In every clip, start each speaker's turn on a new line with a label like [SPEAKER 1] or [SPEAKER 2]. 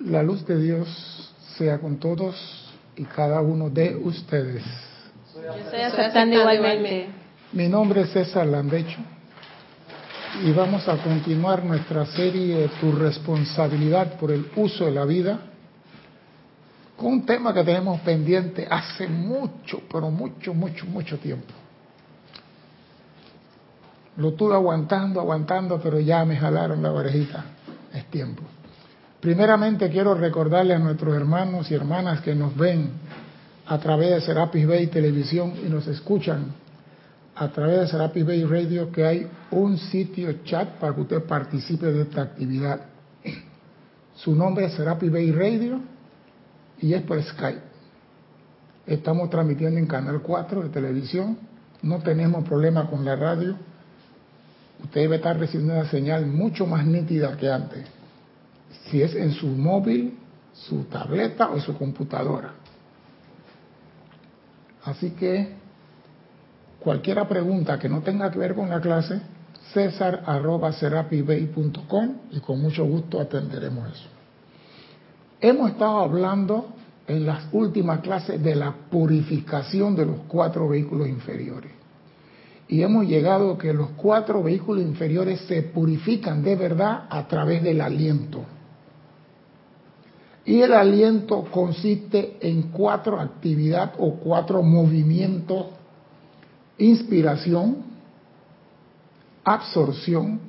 [SPEAKER 1] La luz de Dios sea con todos y cada uno de ustedes.
[SPEAKER 2] Yo estoy aceptando igualmente.
[SPEAKER 1] Mi nombre es César Landecho y vamos a continuar nuestra serie Tu responsabilidad por el uso de la vida con un tema que tenemos pendiente hace mucho, pero mucho, mucho, mucho tiempo. Lo tuve aguantando, aguantando, pero ya me jalaron la orejita. Es tiempo. Primeramente quiero recordarle a nuestros hermanos y hermanas que nos ven a través de Serapis Bay Televisión y nos escuchan a través de Serapis Bay Radio que hay un sitio chat para que usted participe de esta actividad. Su nombre es Serapis Bay Radio y es por Skype. Estamos transmitiendo en Canal 4 de televisión. No tenemos problema con la radio. Usted debe estar recibiendo una señal mucho más nítida que antes si es en su móvil, su tableta o su computadora. Así que cualquier pregunta que no tenga que ver con la clase, cesar.com y con mucho gusto atenderemos eso. Hemos estado hablando en las últimas clases de la purificación de los cuatro vehículos inferiores. Y hemos llegado a que los cuatro vehículos inferiores se purifican de verdad a través del aliento. Y el aliento consiste en cuatro actividades o cuatro movimientos. Inspiración, absorción,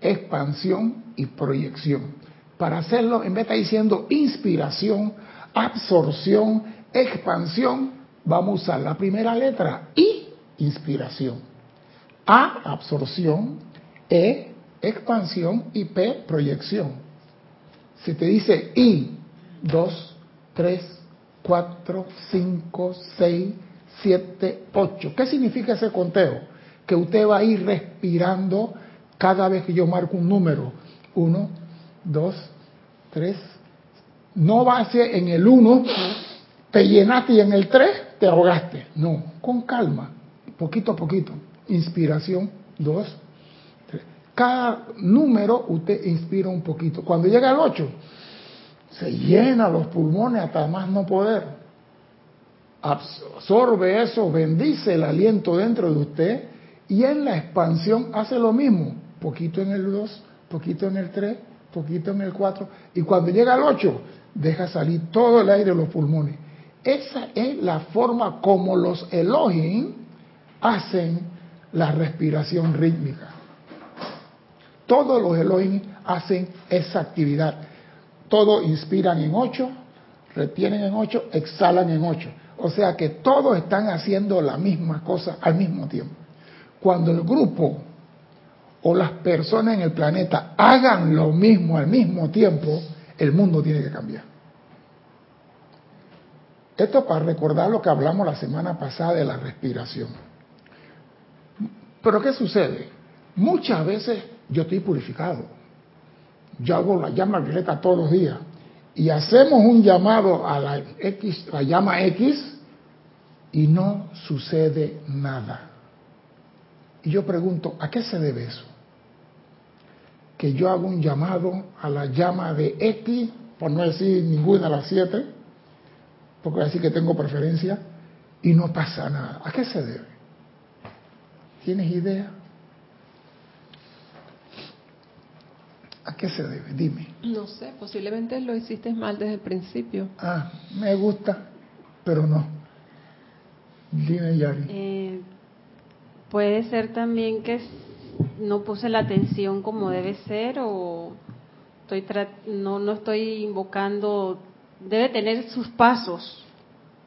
[SPEAKER 1] expansión y proyección. Para hacerlo, en vez de estar diciendo inspiración, absorción, expansión, vamos a usar la primera letra, I, inspiración. A, absorción, E, expansión y P, proyección. Si te dice I, 2, 3, 4, 5, 6, 7, 8. ¿Qué significa ese conteo? Que usted va a ir respirando cada vez que yo marco un número. 1, 2, 3. No va a ser en el 1, te llenaste y en el 3 te ahogaste. No, con calma, poquito a poquito. Inspiración, 2, cada número usted inspira un poquito. Cuando llega al 8, se llena los pulmones hasta más no poder. Absorbe eso, bendice el aliento dentro de usted y en la expansión hace lo mismo. Poquito en el 2, poquito en el 3, poquito en el 4 y cuando llega al 8 deja salir todo el aire de los pulmones. Esa es la forma como los Elohim hacen la respiración rítmica. Todos los Elohim hacen esa actividad. Todos inspiran en ocho, retienen en ocho, exhalan en ocho. O sea que todos están haciendo la misma cosa al mismo tiempo. Cuando el grupo o las personas en el planeta hagan lo mismo al mismo tiempo, el mundo tiene que cambiar. Esto para recordar lo que hablamos la semana pasada de la respiración. Pero ¿qué sucede? Muchas veces yo estoy purificado. Yo hago la llama violeta todos los días. Y hacemos un llamado a la, X, la llama X y no sucede nada. Y yo pregunto, ¿a qué se debe eso? Que yo hago un llamado a la llama de X, por no decir ninguna de las siete, porque así que tengo preferencia, y no pasa nada. ¿A qué se debe? ¿Tienes idea? ¿A qué se debe? Dime.
[SPEAKER 2] No sé, posiblemente lo hiciste mal desde el principio.
[SPEAKER 1] Ah, me gusta, pero no. Dime, Yari.
[SPEAKER 3] Eh, puede ser también que no puse la atención como debe ser o estoy no, no estoy invocando, debe tener sus pasos.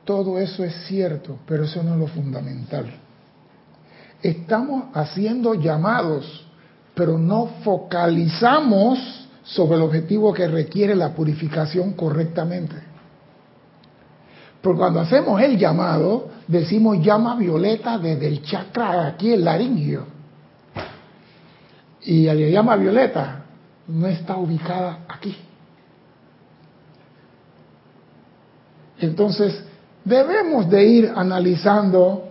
[SPEAKER 1] Todo eso es cierto, pero eso no es lo fundamental. Estamos haciendo llamados pero no focalizamos sobre el objetivo que requiere la purificación correctamente. Porque cuando hacemos el llamado, decimos llama violeta desde el chakra aquí, el laringio. Y la llama violeta no está ubicada aquí. Entonces, debemos de ir analizando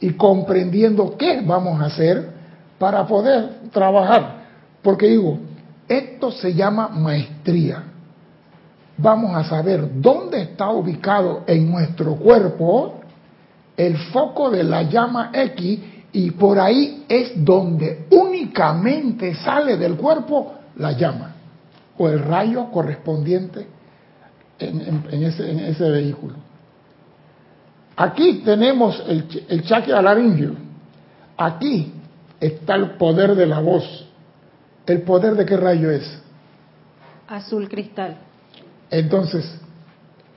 [SPEAKER 1] y comprendiendo qué vamos a hacer para poder trabajar. Porque digo, esto se llama maestría. vamos a saber dónde está ubicado en nuestro cuerpo el foco de la llama X y por ahí es donde únicamente sale del cuerpo la llama o el rayo correspondiente en, ese, vehículo. Aquí tenemos el, el chakra laringio. Aquí está el poder de la voz. ¿El poder de qué rayo es?
[SPEAKER 3] Azul cristal.
[SPEAKER 1] Entonces,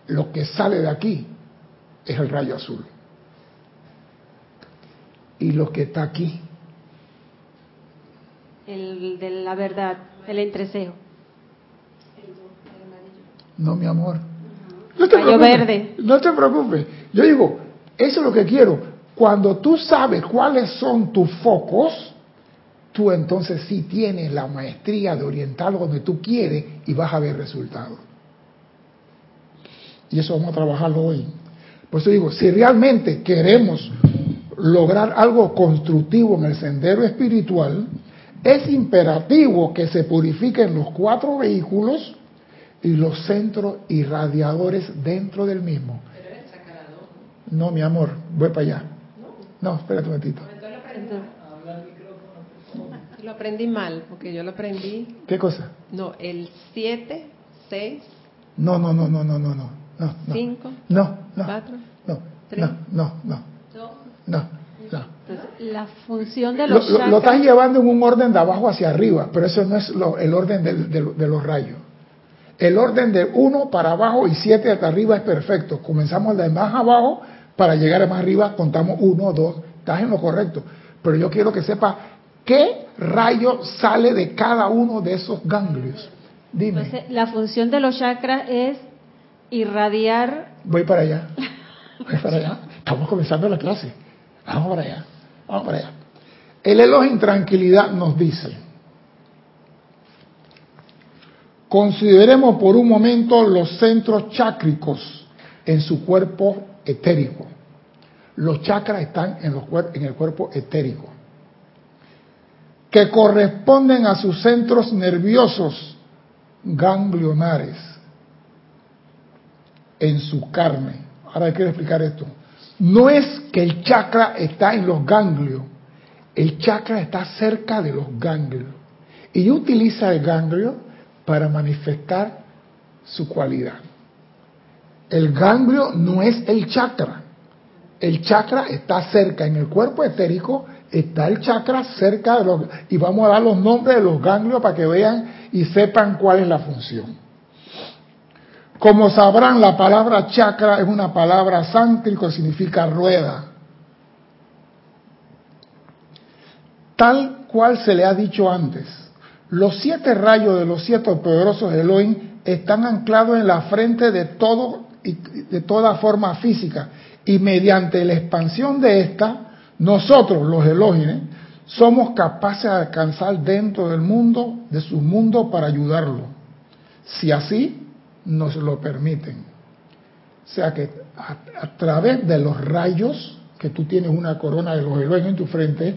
[SPEAKER 1] lo que sale de aquí es el rayo azul. Y lo que está aquí.
[SPEAKER 3] El de la verdad, el entrecejo.
[SPEAKER 1] No, mi amor.
[SPEAKER 3] No te preocupes, verde.
[SPEAKER 1] No te preocupes. Yo digo, eso es lo que quiero. Cuando tú sabes cuáles son tus focos, tú entonces sí tienes la maestría de orientarlo donde tú quieres y vas a ver resultados. Y eso vamos a trabajarlo hoy. Por eso digo, si realmente queremos lograr algo constructivo en el sendero espiritual, es imperativo que se purifiquen los cuatro vehículos y los centros irradiadores dentro del mismo. No, mi amor, voy para allá. No, espérate un momentito.
[SPEAKER 2] Lo aprendí mal, porque yo lo aprendí.
[SPEAKER 1] ¿Qué cosa?
[SPEAKER 2] No, el 7, 6.
[SPEAKER 1] No, no, no, no, no, no, no.
[SPEAKER 2] 5.
[SPEAKER 1] No, no.
[SPEAKER 2] 4.
[SPEAKER 1] No, 3. No, no, no. No, no.
[SPEAKER 3] la función de los
[SPEAKER 1] lo, lo, estás llevando en un orden de abajo hacia arriba, pero eso no es el orden de, de los rayos. El orden de uno para abajo y siete hasta arriba es perfecto. Comenzamos de más abajo para llegar más arriba, contamos uno, dos, estás en lo correcto. Pero yo quiero que sepa qué rayo sale de cada uno de esos ganglios. Dime.
[SPEAKER 3] la función de los chakras es irradiar.
[SPEAKER 1] Voy para allá. Voy para allá. Estamos comenzando la clase. Vamos para allá. Vamos para allá. El en tranquilidad nos dice, Consideremos por un momento los centros chácricos en su cuerpo etérico. Los chakras están en, los, en el cuerpo etérico, que corresponden a sus centros nerviosos ganglionares en su carne. Ahora quiero explicar esto. No es que el chakra está en los ganglios, el chakra está cerca de los ganglios y utiliza el ganglio para manifestar su cualidad. El ganglio no es el chakra. El chakra está cerca, en el cuerpo etérico está el chakra cerca de los... Y vamos a dar los nombres de los ganglios para que vean y sepan cuál es la función. Como sabrán, la palabra chakra es una palabra sánscrito que significa rueda. Tal cual se le ha dicho antes, los siete rayos de los siete poderosos Elohim están anclados en la frente de todo y de toda forma física y mediante la expansión de esta, nosotros los Elohim somos capaces de alcanzar dentro del mundo, de su mundo para ayudarlo, si así nos lo permiten. O sea que a, través de los rayos, que tú tienes una corona de los Elohim en tu frente,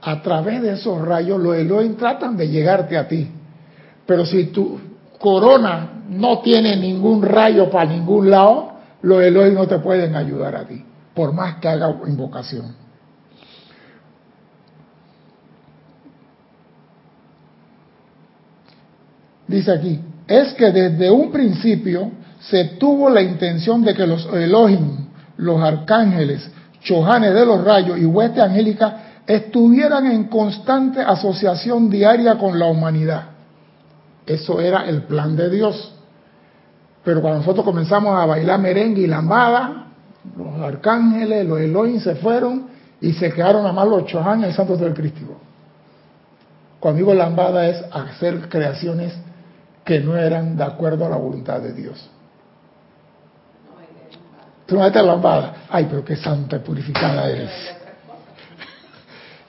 [SPEAKER 1] a través de esos rayos los Elohim tratan de llegarte a ti. Pero si tu corona no tiene ningún rayo para ningún lado, los Elohim no te pueden ayudar a ti, por más que haga invocación. Dice aquí, es que desde un principio se tuvo la intención de que los Elohim, los arcángeles, chojanes de los rayos y hueste angélica estuvieran en constante asociación diaria con la humanidad. Eso era el plan de Dios. Pero cuando nosotros comenzamos a bailar merengue y lambada, los arcángeles, los Elohim se fueron y se quedaron a más los Chohan y santos del Cristo. Cuando digo lambada es hacer creaciones que no eran de acuerdo a la voluntad de Dios. Tú no la lambada. Ay, pero qué santa y purificada eres.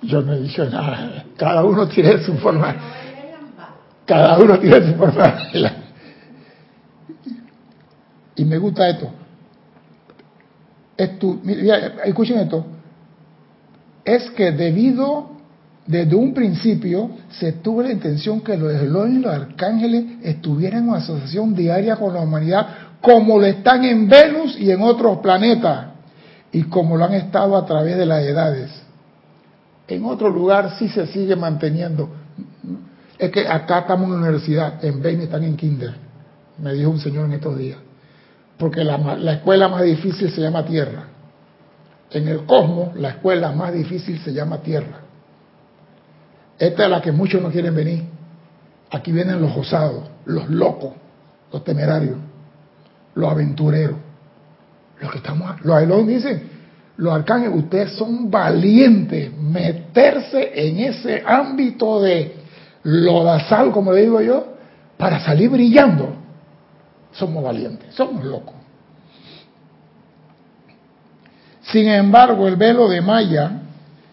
[SPEAKER 1] Yo no he dicho nada. Cada uno tiene su forma. Cada uno tiene su forma. Y me gusta esto. escuchen esto. Es que debido, desde un principio se tuvo la intención que los Elohim y los arcángeles estuvieran en asociación diaria con la humanidad, como lo están en Venus y en otros planetas, y como lo han estado a través de las edades. En otro lugar sí se sigue manteniendo. Es que acá estamos en la universidad, en Venus están en Kinder, me dijo un señor en estos días. Porque la, la escuela más difícil se llama Tierra. En el cosmos, la escuela más difícil se llama Tierra. Esta es la que muchos no quieren venir. Aquí vienen los osados, los locos, los temerarios, los aventureros. Los que estamos, los dicen, los arcángeles, ustedes son valientes, meterse en ese ámbito de lodazal, como le digo yo, para salir brillando. Somos valientes, somos locos. Sin embargo, el velo de Maya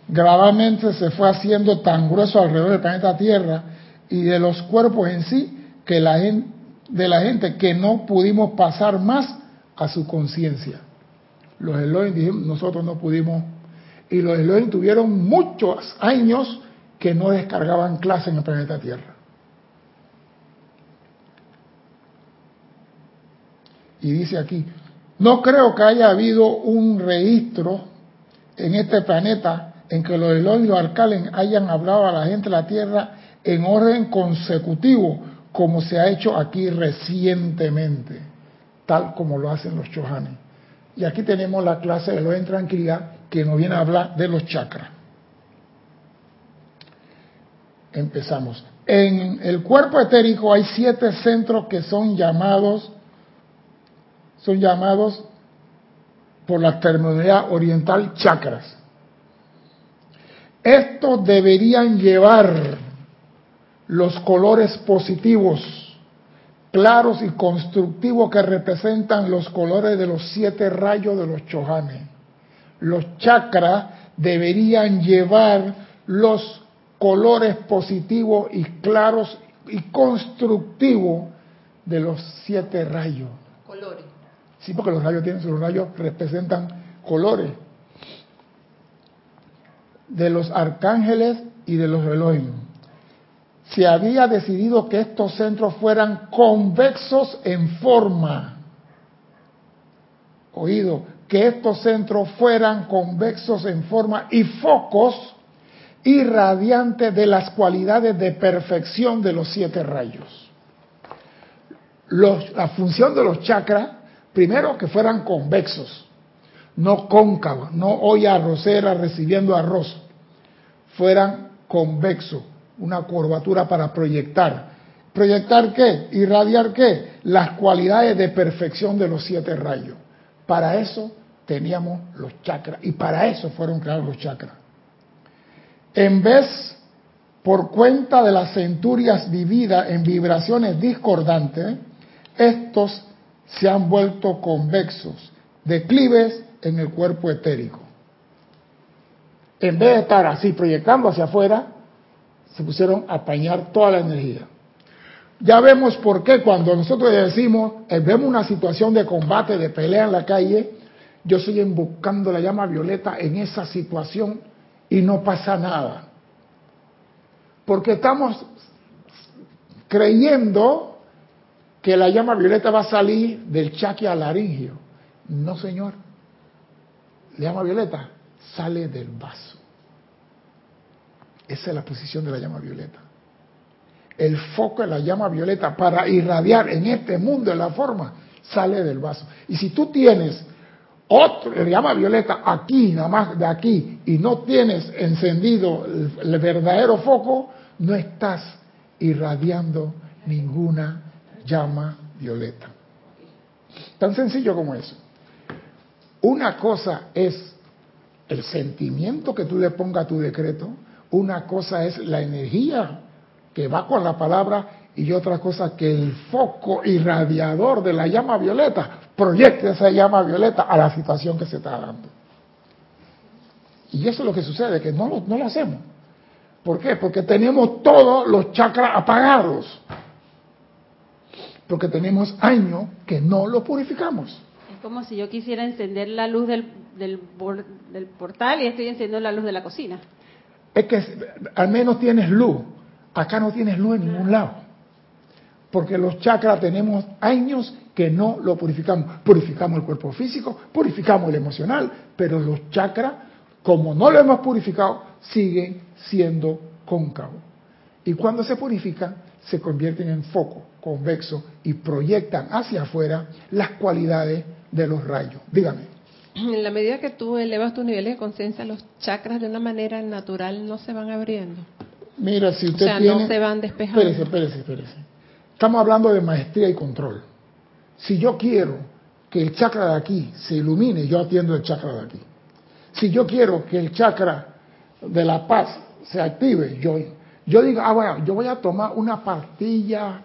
[SPEAKER 1] gradualmente se fue haciendo tan grueso alrededor del planeta Tierra y de los cuerpos en sí que la gente, de la gente que no pudimos pasar más a su conciencia. Los Elohim dijeron, nosotros no pudimos. Y los Elohim tuvieron muchos años que no descargaban clase en el planeta Tierra. Y dice aquí, no creo que haya habido un registro en este planeta en que los Elohim y los alcaldes hayan hablado a la gente de la Tierra en orden consecutivo, como se ha hecho aquí recientemente, tal como lo hacen los chohanes. Y aquí tenemos la clase de Elohim Tranquilidad que nos viene a hablar de los chakras. Empezamos. En el cuerpo etérico hay siete centros que son llamados, son llamados por la terminología oriental chakras. Estos deberían llevar los colores positivos, claros y constructivos que representan los colores de los siete rayos de los chohanes. Los chakras deberían llevar los colores positivos y claros y constructivos de los siete rayos.
[SPEAKER 2] Colores.
[SPEAKER 1] Sí, porque los rayos tienen, los rayos representan colores de los arcángeles y de los Elohim. Se había decidido que estos centros fueran convexos en forma. Oído, que estos centros fueran convexos en forma y focos irradiantes de las cualidades de perfección de los siete rayos. la función de los chakras, primero que fueran convexos, no cóncavos, no olla arrocera recibiendo arroz, fueran convexos, una curvatura para proyectar. ¿Proyectar qué? ¿Irradiar qué? Las cualidades de perfección de los siete rayos. Para eso teníamos los chakras y para eso fueron creados los chakras. En vez, por cuenta de las centurias vividas en vibraciones discordantes, estos se han vuelto convexos, declives en el cuerpo etérico. En vez de estar así proyectando hacia afuera, se pusieron a apañar toda la energía. Ya vemos por qué cuando nosotros decimos, eh, vemos una situación de combate, de pelea en la calle, yo estoy buscando la llama violeta en esa situación y no pasa nada. Porque estamos creyendo que la llama violeta va a salir del chaque laringio. No, señor. La llama violeta sale del vaso. Esa es la posición de la llama violeta. El foco de la llama violeta para irradiar en este mundo de la forma sale del vaso. Y si tú tienes otro, llama violeta aquí, nada más de aquí, y no tienes encendido el, el verdadero foco, no estás irradiando ninguna llama violeta. Tan sencillo como eso. Una cosa es el sentimiento que tú le pongas a tu decreto, una cosa es la energía que va con la palabra y otra cosa que el foco irradiador de la llama violeta proyecte esa llama violeta a la situación que se está dando. Y eso es lo que sucede, que no lo, no lo hacemos. ¿Por qué? Porque tenemos todos los chakras apagados. Porque tenemos años que no lo purificamos.
[SPEAKER 3] Es como si yo quisiera encender la luz del, del, del portal y estoy encendiendo la luz de la cocina.
[SPEAKER 1] es que al menos tienes luz. Acá no tienes luz en ningún lado. Porque los chakras tenemos años que no lo purificamos. Purificamos el cuerpo físico, purificamos el emocional, pero los chakras, como no lo hemos purificado, siguen siendo cóncavos. Y cuando se purifican, se convierten en foco convexo y proyectan hacia afuera las cualidades de los rayos. Dígame.
[SPEAKER 2] En la medida que tú elevas tus niveles de conciencia, los chakras de una manera natural no se van abriendo.
[SPEAKER 1] Mira, si usted
[SPEAKER 2] o sea,
[SPEAKER 1] tiene...
[SPEAKER 2] no se van despejando.
[SPEAKER 1] Espérese, espérese, espérese. Estamos hablando de maestría y control. Si yo quiero que el chakra de aquí se ilumine, yo atiendo el chakra de aquí. Si yo quiero que el chakra de la paz se active, yo, yo digo, ah, bueno, yo voy a tomar una pastilla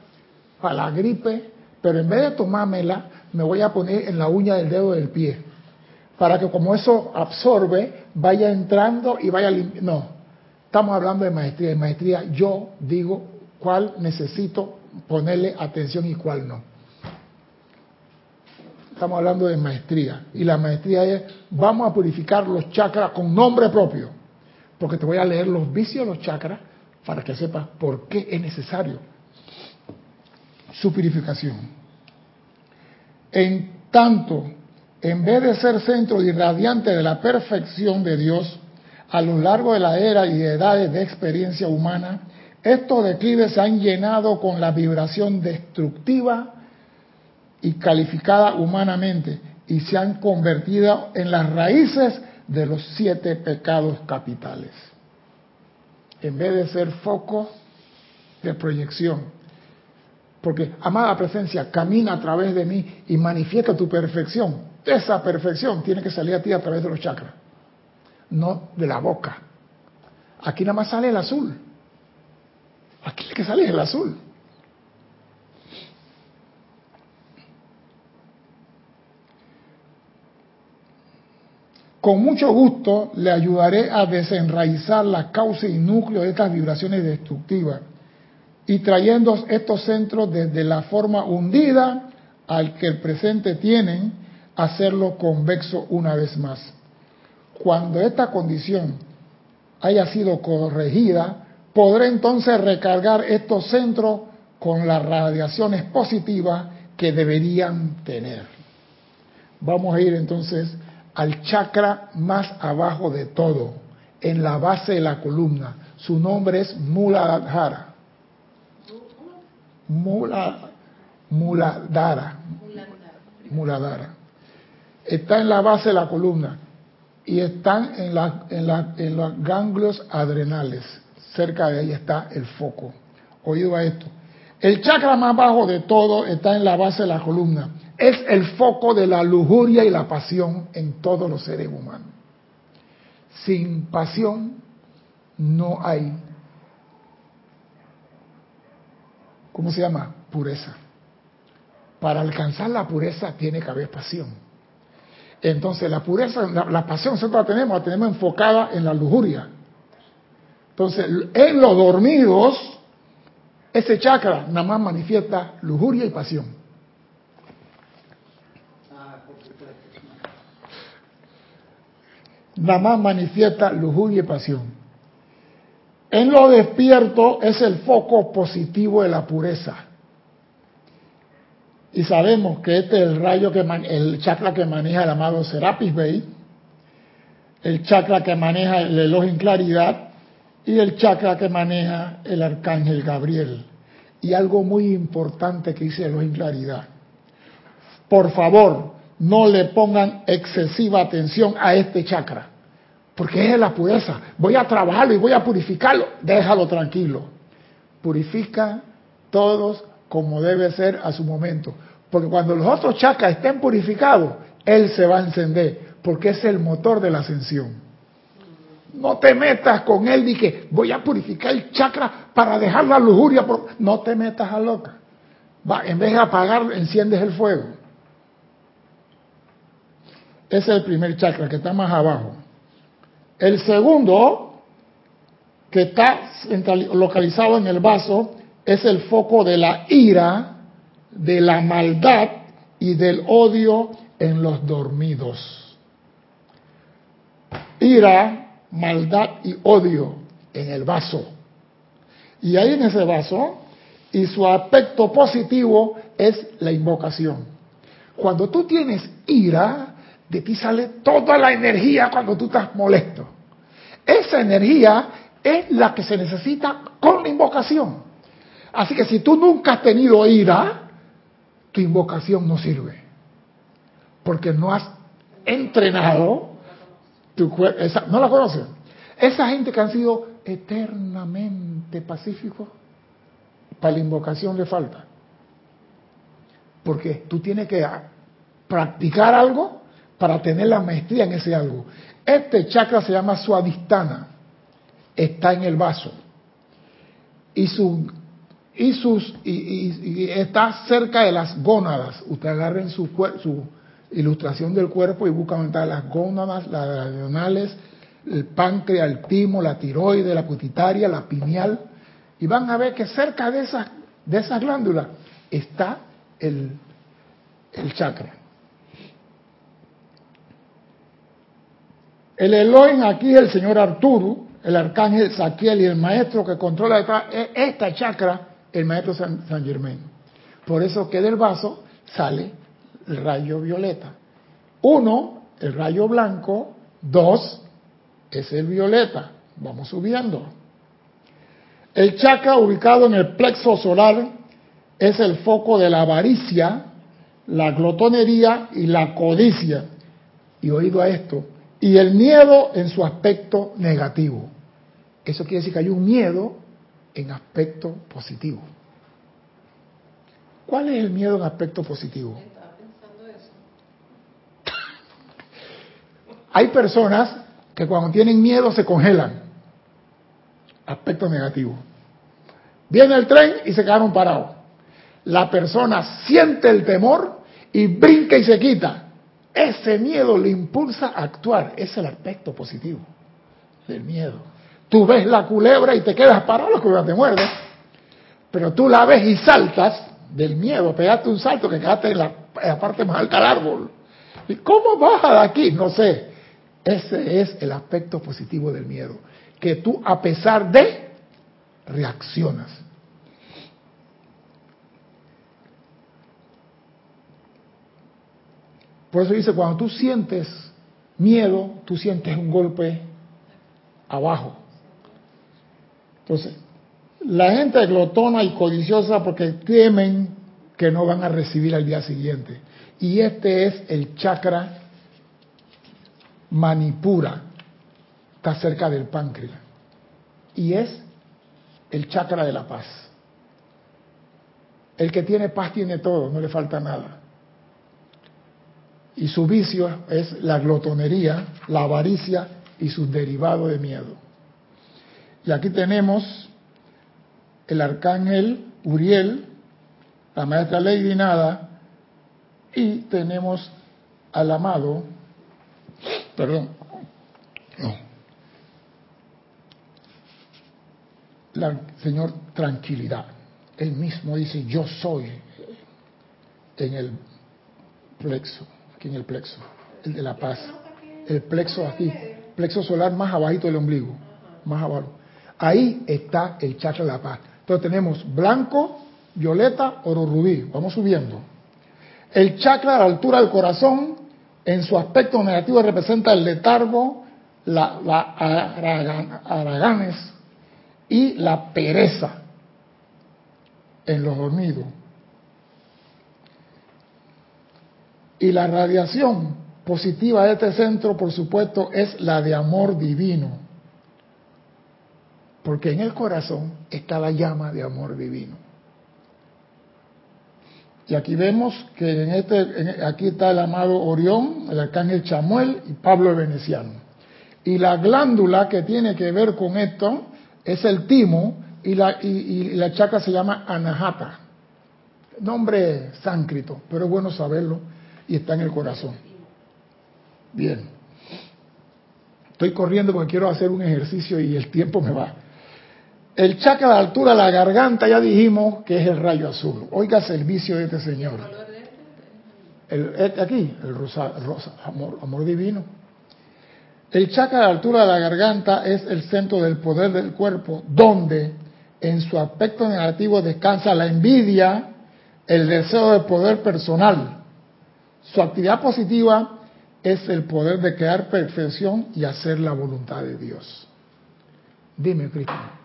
[SPEAKER 1] para la gripe, pero en vez de tomármela, me voy a poner en la uña del dedo del pie, para que como eso absorbe, vaya entrando y vaya. No, estamos hablando de maestría. En maestría yo digo cuál necesito ponerle atención y cuál no. Estamos hablando de maestría. Y la maestría es, vamos a purificar los chakras con nombre propio. Porque te voy a leer los vicios de los chakras para que sepas por qué es necesario su purificación. En tanto, en vez de ser centro irradiante de la perfección de Dios, a lo largo de la era y edades de experiencia humana, estos declives se han llenado con la vibración destructiva y calificada humanamente y se han convertido en las raíces de los siete pecados capitales. En vez de ser foco de proyección, porque, amada presencia, camina a través de mí y manifiesta tu perfección. Esa perfección tiene que salir a ti a través de los chakras, no de la boca. Aquí nada más sale el azul. Aquí el que sale el azul. Con mucho gusto le ayudaré a desenraizar la causa y núcleo de estas vibraciones destructivas y trayendo estos centros desde la forma hundida al que el presente tienen, hacerlo convexo una vez más. Cuando esta condición haya sido corregida, podré entonces recargar estos centros con las radiaciones positivas que deberían tener. Vamos a ir entonces al chakra más abajo de todo, en la base de la columna. Su nombre es Muladhara. Mula, Muladhara. Muladhara. Está en la base de la columna y están en, la, en, la, en los ganglios adrenales. Cerca de ahí está el foco. Oído a esto. El chakra más bajo de todo está en la base de la columna. Es el foco de la lujuria y la pasión en todos los seres humanos. Sin pasión no hay, ¿cómo se llama? Pureza. Para alcanzar la pureza tiene que haber pasión. Entonces la pureza, la, pasión nosotros la tenemos, la tenemos enfocada en la lujuria. Entonces, en los dormidos, ese chakra nada más manifiesta lujuria y pasión. Nada más manifiesta lujuria y pasión. En lo despierto es el foco positivo de la pureza. Y sabemos que este es el rayo que el chakra que maneja el amado Serapis Bey, el chakra que maneja el elogio en claridad y el chakra que maneja el arcángel Gabriel. Y algo muy importante que dice elogio en claridad. Por favor, no le pongan excesiva atención a este chakra, porque es la pureza. Voy a trabajarlo y voy a purificarlo. Déjalo tranquilo. Purifica todos como debe ser a su momento. Porque cuando los otros chakras estén purificados, él se va a encender, porque es el motor de la ascensión. No te metas con él y que voy a purificar el chakra para dejar la lujuria. No te metas a loca. En vez de apagar, enciendes el fuego. Es el primer chakra que está más abajo. El segundo, que está localizado en el vaso, es el foco de la ira, de la maldad y del odio en los dormidos. Ira, maldad y odio en el vaso. Y ahí en ese vaso, y su aspecto positivo es la invocación. Cuando tú tienes ira, de ti sale toda la energía cuando tú estás molesto. Esa energía es la que se necesita con la invocación. Así que si tú nunca has tenido ira, tu invocación no sirve. Porque no has entrenado tu cuerpo. ¿No la conocen? Esa gente que han sido eternamente pacíficos, para la invocación le falta. Porque tú tienes que practicar algo para tener la maestría en ese algo. Este chakra se llama suadistana, está en el vaso. Y su y sus y, está cerca de las gónadas. Usted agarren su, ilustración del cuerpo y buscan las gónadas, las adrenales, el páncreas, el timo, la tiroide, la putitaria, la pineal, y van a ver que cerca de esas, de esas glándulas está el, el chakra. El Elohim aquí es el señor Arturo, el arcángel Saquiel y el maestro que controla esta chakra, el maestro San, San Germain. Por eso que del vaso sale el rayo violeta. Uno, el rayo blanco. Dos, es el violeta. Vamos subiendo. El chakra ubicado en el plexo solar es el foco de la avaricia, la glotonería y la codicia. Y oído a esto, y el miedo en su aspecto negativo. Eso quiere decir que hay un miedo en aspecto positivo. ¿Cuál es el miedo en aspecto positivo? Hay personas que cuando tienen miedo se congelan. Aspecto negativo. Viene el tren y se quedaron parados. La persona siente el temor y brinca y se quita. Ese miedo le impulsa a actuar. Es el aspecto positivo del miedo. Tú ves la culebra y te quedas parado, la culebra te muerde. Pero tú la ves y saltas del miedo, pegaste un salto que quedaste en la, en la parte más alta del árbol. ¿Y cómo baja de aquí? No sé. Ese es el aspecto positivo del miedo, que tú a pesar de reaccionas. Por eso dice, cuando tú sientes miedo, tú sientes un golpe abajo. Entonces, la gente glotona y codiciosa porque temen que no van a recibir al día siguiente. Y este es el chakra Manipura está cerca del páncreas y es el chakra de la paz. El que tiene paz tiene todo, no le falta nada. Y su vicio es la glotonería, la avaricia y sus derivados de miedo. Y aquí tenemos el arcángel Uriel, la maestra Lady Nada, y tenemos al amado Perdón. No. La, Señor, tranquilidad. Él mismo dice, yo soy en el plexo, en el plexo, el de la paz. El plexo aquí, plexo solar más abajito del ombligo, más abajo. Ahí está el chakra de la paz. Entonces tenemos blanco, violeta, oro rubí. Vamos subiendo. El chakra a la altura del corazón en su aspecto negativo representa el letargo, la, araganes y la pereza en los dormidos. Y la radiación positiva de este centro, por supuesto, es la de amor divino. Porque en el corazón está la llama de amor divino. Y aquí vemos que en este, aquí está el amado Orión, el arcángel Chamuel y Pablo el Veneciano. Y la glándula que tiene que ver con esto es el timo y la, y, la chakra se llama Anahata. Nombre sánscrito, pero es bueno saberlo y está en el corazón. Bien. Estoy corriendo porque quiero hacer un ejercicio y el tiempo me va. El chakra de altura de la garganta ya dijimos que es el rayo azul. Oiga servicio de este señor. El, este aquí, el rosa, rosa amor, amor divino. El chakra a la altura de la garganta es el centro del poder del cuerpo, donde en su aspecto negativo descansa la envidia, el deseo de poder personal. Su actividad positiva es el poder de crear perfección y hacer la voluntad de Dios. Dime, Cristian.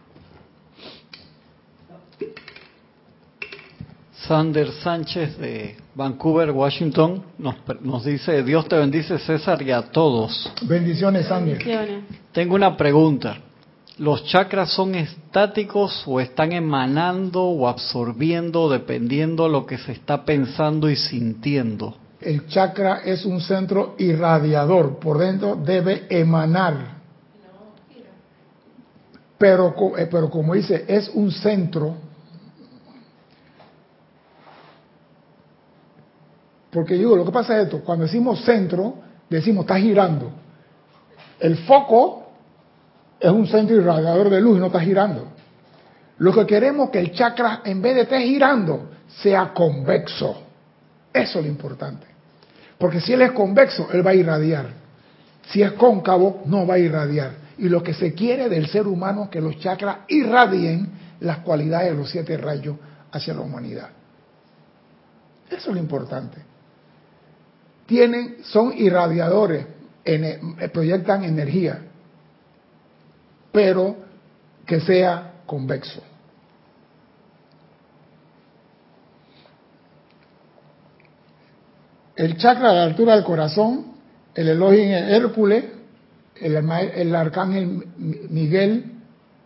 [SPEAKER 4] Sander Sánchez de Vancouver, Washington, nos, nos, dice, Dios te bendice César y a todos.
[SPEAKER 1] Bendiciones, Sander.
[SPEAKER 3] Bendiciones.
[SPEAKER 4] Tengo una pregunta. ¿Los chakras son estáticos o están emanando o absorbiendo dependiendo de lo que se está pensando y sintiendo?
[SPEAKER 1] El chakra es un centro irradiador, por dentro debe emanar. Pero, eh, pero como dice, es un centro Porque digo, lo que pasa es esto, cuando decimos centro, decimos está girando. El foco es un centro irradiador de luz y no está girando. Lo que queremos es que el chakra, en vez de estar girando, sea convexo. Eso es lo importante. Porque si él es convexo, él va a irradiar. Si es cóncavo, no va a irradiar. Y lo que se quiere del ser humano es que los chakras irradien las cualidades de los siete rayos hacia la humanidad. Eso es lo importante tienen, son irradiadores, eh, proyectan energía, pero que sea convexo. El chakra a la altura del corazón, el Elohim Hércules, el, el, arcángel Miguel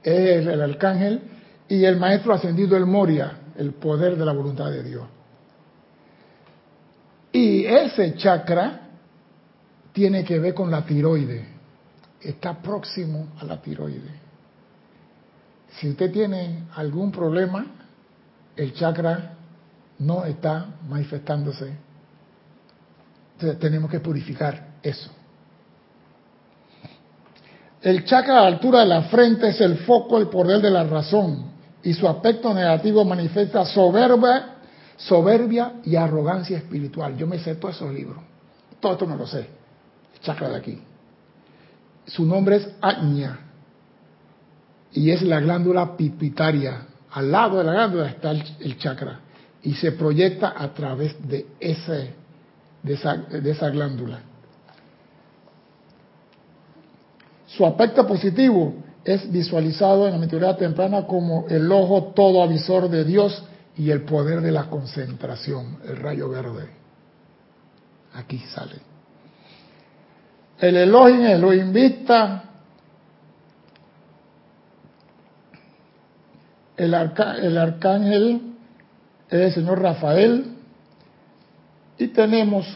[SPEAKER 1] es el arcángel, y el maestro ascendido el Moria, el poder de la voluntad de Dios. Y ese chakra tiene que ver con la tiroide. Está próximo a la tiroide. Si usted tiene algún problema, el chakra no está manifestándose. Tenemos que purificar eso. El chakra a la altura de la frente es el foco, el poder de la razón, y su aspecto negativo manifiesta soberbia soberbia y arrogancia espiritual. Yo me sé todos esos libros. Todo esto me lo sé. chakra de aquí. Su nombre es Aña. Y es la glándula pituitaria. Al lado de la glándula está el, chakra. Y se proyecta a través de, ese, de, esa, de esa glándula. Su aspecto positivo es visualizado en la meteorita temprana como el ojo todo avisor de Dios y el poder de la concentración, el rayo verde. Aquí sale. El Elohim, lo invita el, el arcángel es el señor Rafael, y tenemos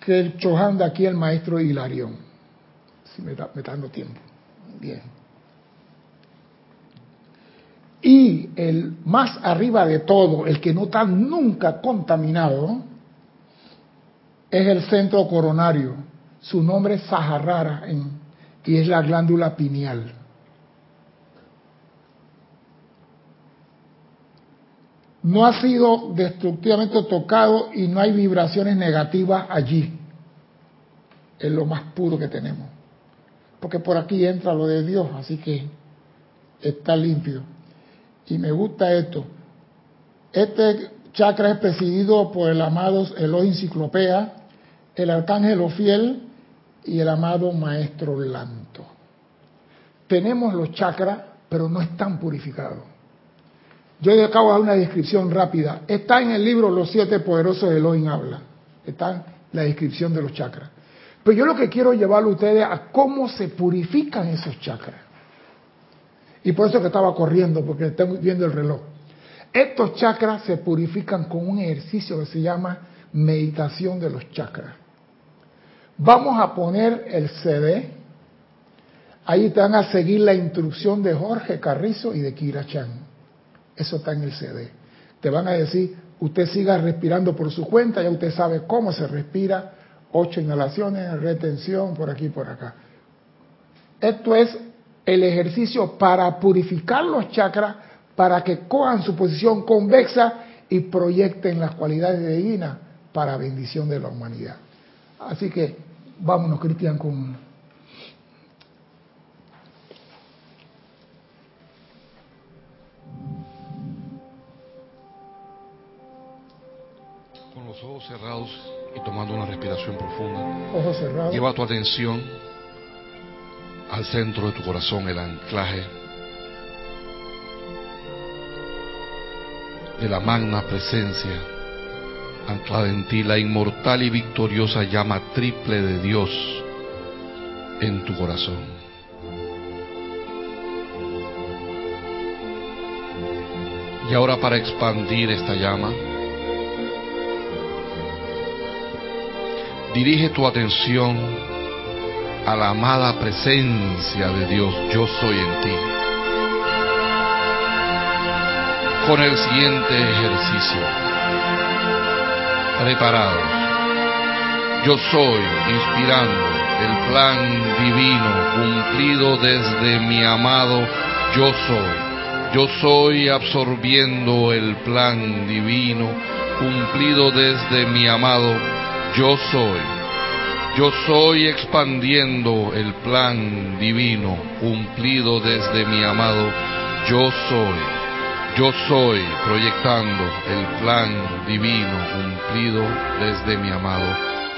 [SPEAKER 1] que el Chohan de aquí, el maestro Hilarión. Si me, está dando tiempo. Bien. Y el más arriba de todo, el que no está nunca contaminado, es el centro coronario. Su nombre es Saharrara y es la glándula pineal. No ha sido destructivamente tocado y no hay vibraciones negativas allí. Es lo más puro que tenemos. Porque por aquí entra lo de Dios, así que está limpio. Y me gusta esto. Este chakra es presidido por el amado Elohim Enciclopea, el arcángel Ofiel y el amado Maestro Lanto. Tenemos los chakras, pero no están purificados. Yo acabo de dar una descripción rápida. Está en el libro Los siete poderosos de Elohim habla. Está en la descripción de los chakras. Pero yo lo que quiero llevarlo a ustedes a cómo se purifican esos chakras. Y por eso que estaba corriendo, porque estoy viendo el reloj. Estos chakras se purifican con un ejercicio que se llama meditación de los chakras. Vamos a poner el CD. Ahí te van a seguir la instrucción de Jorge Carrizo y de Kira Chan. Eso está en el CD. Te van a decir, usted siga respirando por su cuenta, ya usted sabe cómo se respira. Ocho inhalaciones, retención, por aquí, por acá. Esto es el ejercicio para purificar los chakras, para que cojan su posición convexa y proyecten las cualidades divinas para bendición de la humanidad. Así que vámonos, Cristian, con
[SPEAKER 5] los ojos cerrados y tomando una respiración profunda,
[SPEAKER 1] Ojos cerrados.
[SPEAKER 5] lleva tu atención al centro de tu corazón, el anclaje de la magna presencia anclada en ti, la inmortal y victoriosa llama triple de Dios en tu corazón. Y ahora para expandir esta llama, dirige tu atención a la amada presencia de Dios, yo soy en ti. Con el siguiente ejercicio, preparados, yo soy inspirando el plan divino cumplido desde mi amado yo soy. Yo soy absorbiendo el plan divino cumplido desde mi amado yo soy. Yo soy expandiendo el plan divino cumplido desde mi amado yo soy. Yo soy proyectando el plan divino cumplido desde mi amado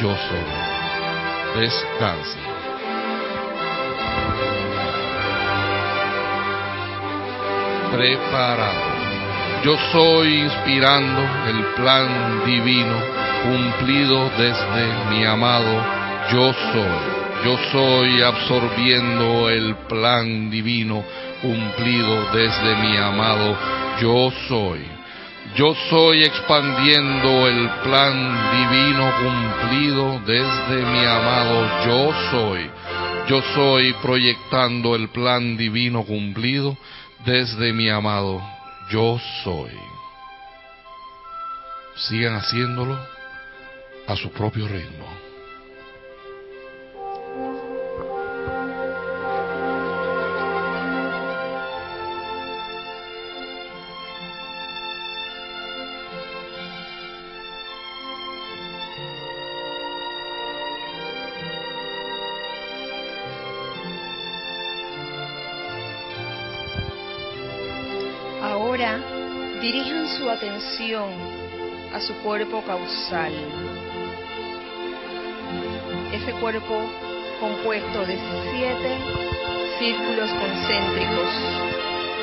[SPEAKER 5] yo soy. Descansa. Preparado. Yo soy inspirando el plan divino cumplido desde mi amado yo soy. Yo soy absorbiendo el plan divino cumplido desde mi amado yo soy. Yo soy expandiendo el plan divino cumplido desde mi amado yo soy. Yo soy proyectando el plan divino cumplido desde mi amado yo soy. Sigan haciéndolo a su propio ritmo.
[SPEAKER 6] Ahora dirijan su atención a su cuerpo causal. Ese cuerpo compuesto de siete círculos concéntricos,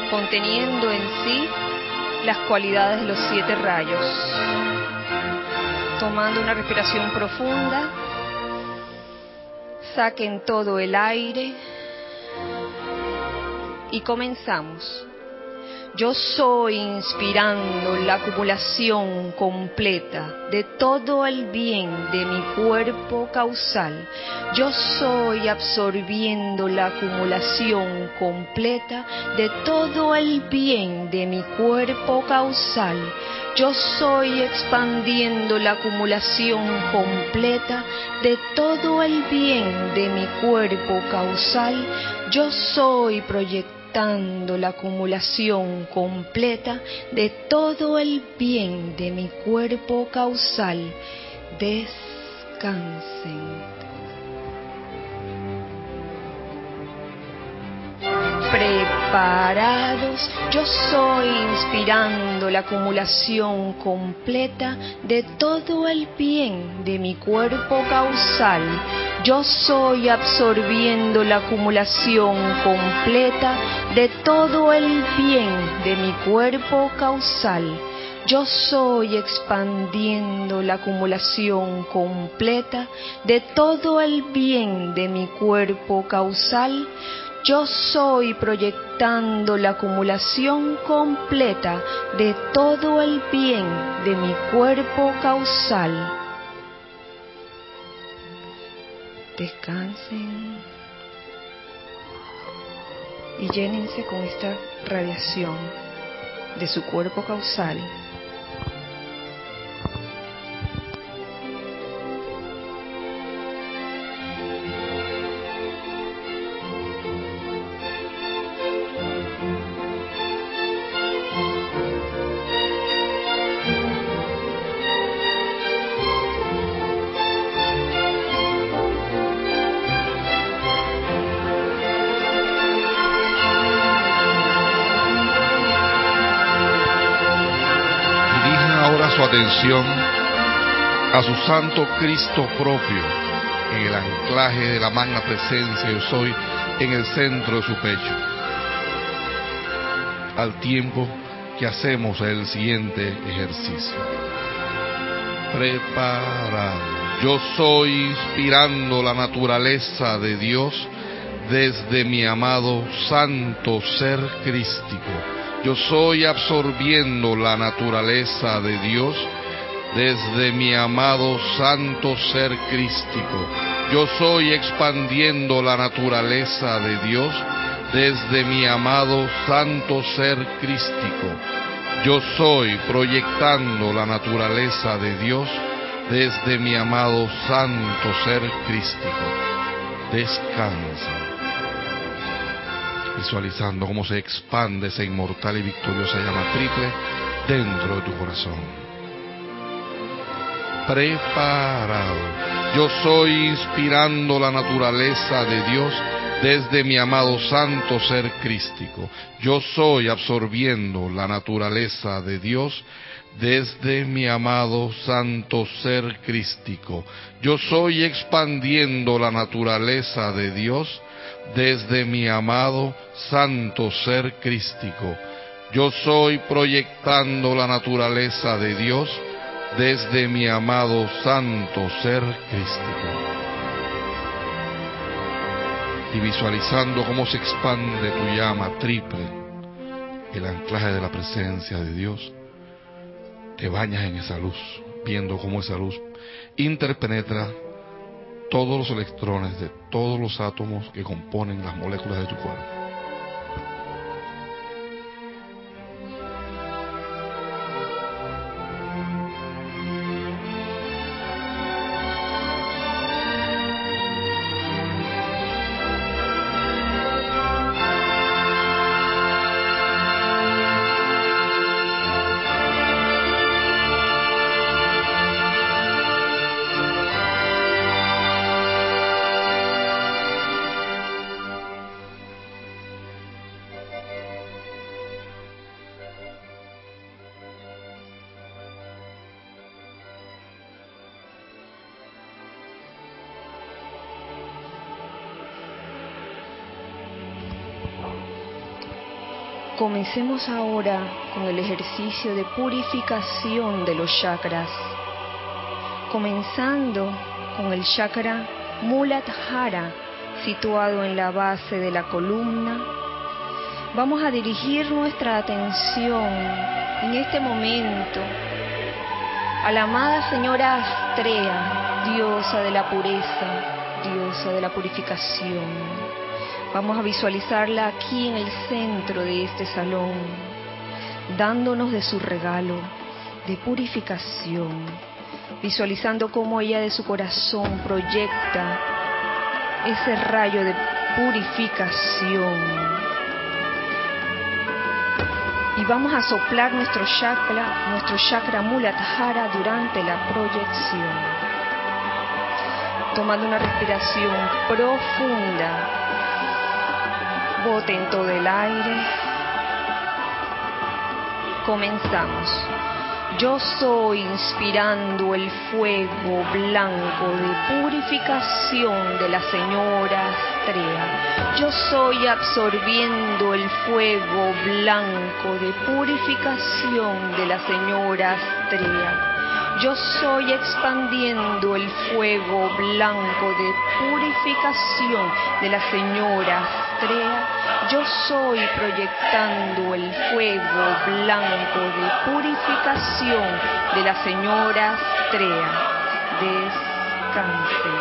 [SPEAKER 6] conteniendo en sí las cualidades de los siete rayos. Tomando una respiración profunda, saquen todo el aire y comenzamos. Yo soy inspirando la acumulación completa de todo el bien de mi cuerpo causal. Yo soy absorbiendo la acumulación completa de todo el bien de mi cuerpo causal. Yo soy expandiendo la acumulación completa de todo el bien de mi cuerpo causal. Yo soy proyectando la acumulación completa de todo el bien de mi cuerpo causal. Descansen. Preparados, yo soy inspirando la acumulación completa de todo el bien de mi cuerpo causal. Yo soy absorbiendo la acumulación completa de todo el bien de mi cuerpo causal. Yo soy expandiendo la acumulación completa de todo el bien de mi cuerpo causal. Yo soy proyectando la acumulación completa de todo el bien de mi cuerpo causal. Descansen y llénense con esta radiación de su cuerpo causal.
[SPEAKER 5] A su santo Cristo propio en el anclaje de la magna presencia yo soy en el centro de su pecho. Al tiempo que hacemos el siguiente ejercicio. Preparado. Yo soy inspirando la naturaleza de Dios desde mi amado santo ser crístico. Yo soy absorbiendo la naturaleza de Dios desde mi amado santo ser crístico. Yo soy expandiendo la naturaleza de Dios desde mi amado santo ser crístico. Yo soy proyectando la naturaleza de Dios desde mi amado santo ser crístico. Descansa, visualizando cómo se expande esa inmortal y victoriosa llama triple dentro de tu corazón preparado. Yo soy inspirando la naturaleza de Dios desde mi amado santo ser crístico. Yo soy absorbiendo la naturaleza de Dios desde mi amado santo ser crístico. Yo soy expandiendo la naturaleza de Dios desde mi amado santo ser crístico. Yo soy proyectando la naturaleza de Dios desde mi amado santo ser crístico. Y visualizando cómo se expande tu llama triple, el anclaje de la presencia de Dios, te bañas en esa luz, viendo cómo esa luz interpenetra todos los electrones de todos los átomos que componen las moléculas de tu cuerpo.
[SPEAKER 6] Comencemos ahora con el ejercicio de purificación de los chakras, comenzando con el chakra Muladhara situado en la base de la columna. Vamos a dirigir nuestra atención en este momento a la amada señora Astrea, diosa de la pureza, diosa de la purificación Vamos a visualizarla aquí en el centro de este salón, dándonos de su regalo de purificación, visualizando cómo ella de su corazón proyecta ese rayo de purificación. Y vamos a soplar nuestro chakra, nuestro chakra Muladhara durante la proyección. Tomando una respiración profunda boten todo el aire. Comenzamos. Yo soy inspirando el fuego blanco de purificación de la señora Astrea. Yo soy absorbiendo el fuego blanco de purificación de la señora Astrea. Yo soy expandiendo el fuego blanco de purificación de la señora Astrea. Yo soy proyectando el fuego blanco de purificación de la señora Astrea. Descanse.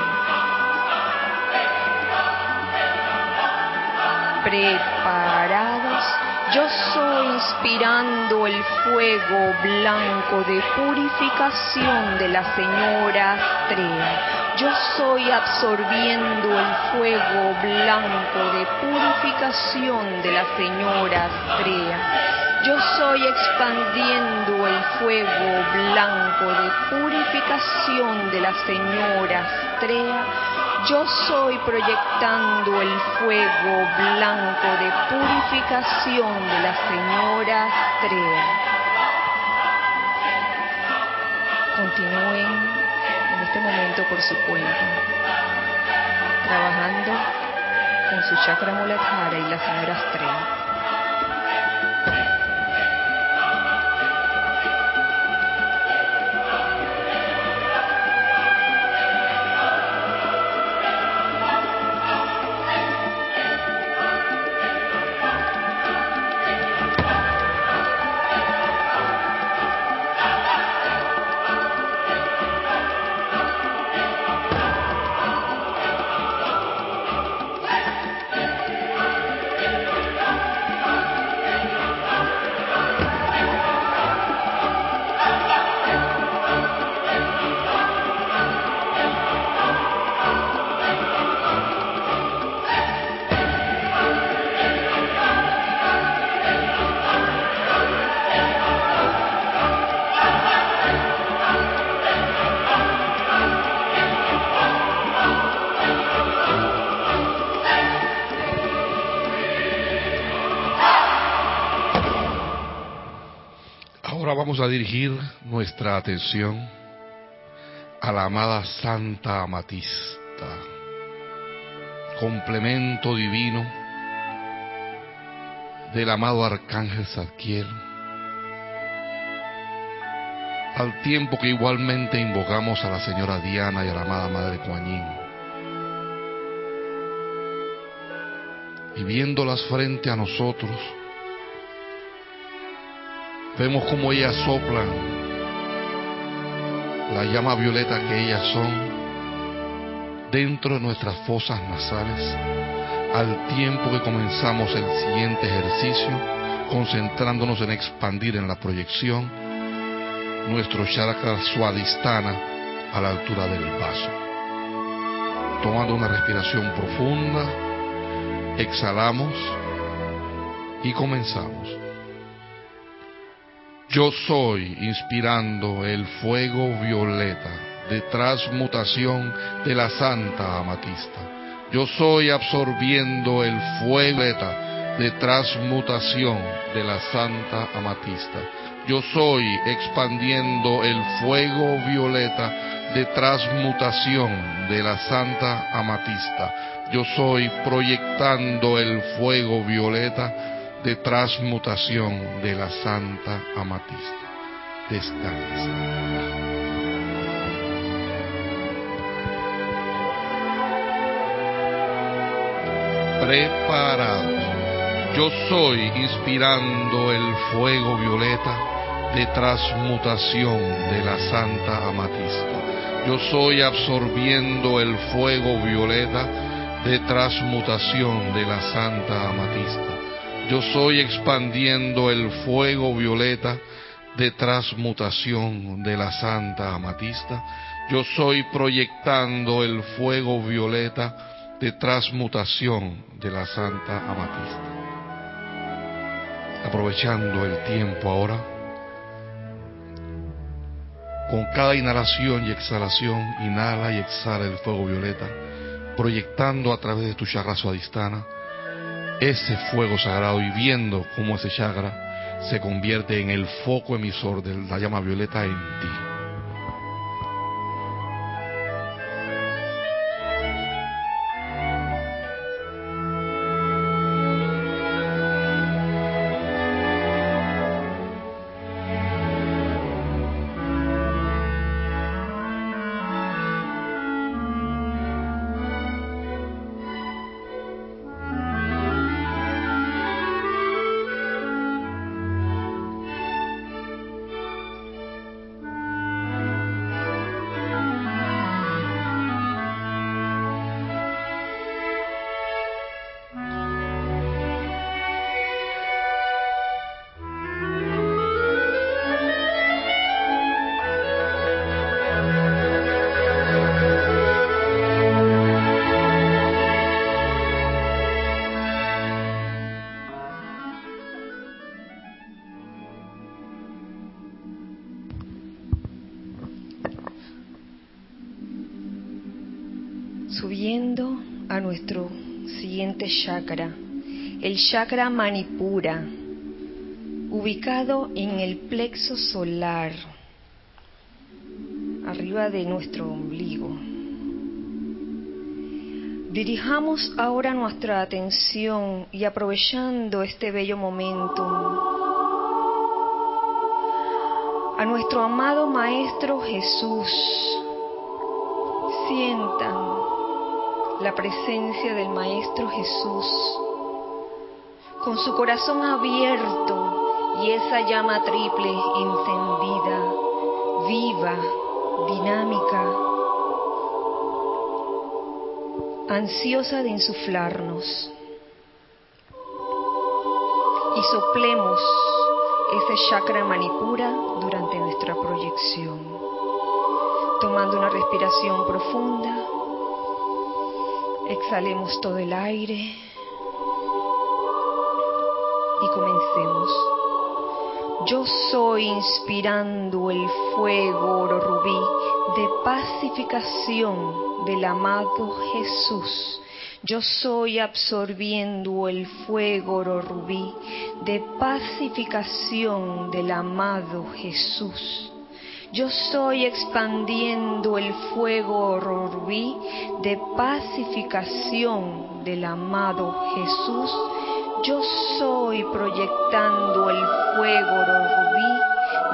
[SPEAKER 6] Preparados yo soy inspirando el fuego blanco de purificación de la señora Astrea. Yo soy absorbiendo el fuego blanco de purificación de la señora Astrea. Yo soy expandiendo el fuego blanco de purificación de la señora Astrea yo soy proyectando el fuego blanco de purificación de la señora Astrea. Continúen este momento por su cuenta, trabajando con su chakra Muladhara y la señora Estrella.
[SPEAKER 5] Dirigir nuestra atención a la amada Santa Amatista, complemento divino del amado Arcángel Zadkiel, al tiempo que igualmente invocamos a la Señora Diana y a la amada Madre Coañín. Y viéndolas frente a nosotros, Vemos como ellas soplan la llama violeta que ellas son dentro de nuestras fosas nasales al tiempo que comenzamos el siguiente ejercicio concentrándonos en expandir en la proyección nuestro chakra suadistana a la altura del vaso. Tomando una respiración profunda, exhalamos y comenzamos. Yo soy inspirando el fuego violeta de transmutación de la Santa Amatista. Yo soy absorbiendo el fuego violeta de transmutación de la Santa Amatista. Yo soy expandiendo el fuego violeta de transmutación de la Santa Amatista. Yo soy proyectando el fuego violeta de transmutación de la Santa Amatista. Descansa. Preparados. Yo soy inspirando el fuego violeta de transmutación de la Santa Amatista. Yo soy absorbiendo el fuego violeta de transmutación de la Santa Amatista. Yo soy expandiendo el fuego violeta de transmutación de la Santa Amatista. Yo soy proyectando el fuego violeta de transmutación de la Santa Amatista. Aprovechando el tiempo ahora, con cada inhalación y exhalación, inhala y exhala el fuego violeta, proyectando a través de tu chakra suadistana ese fuego sagrado y viendo cómo ese chakra se convierte en el foco emisor de la llama violeta en ti.
[SPEAKER 6] Chakra manipura, ubicado en el plexo solar, arriba de nuestro ombligo. Dirijamos ahora nuestra atención y aprovechando este bello momento a nuestro amado Maestro Jesús. Sientan la presencia del Maestro Jesús con su corazón abierto y esa llama triple encendida, viva, dinámica, ansiosa de insuflarnos. Y soplemos ese chakra manipura durante nuestra proyección, tomando una respiración profunda. Exhalemos todo el aire y comencemos. Yo soy inspirando el fuego oro rubí de pacificación del amado Jesús. Yo soy absorbiendo el fuego oro rubí de pacificación del amado Jesús. Yo soy expandiendo el fuego rubí de pacificación del amado Jesús yo soy proyectando el fuego rubí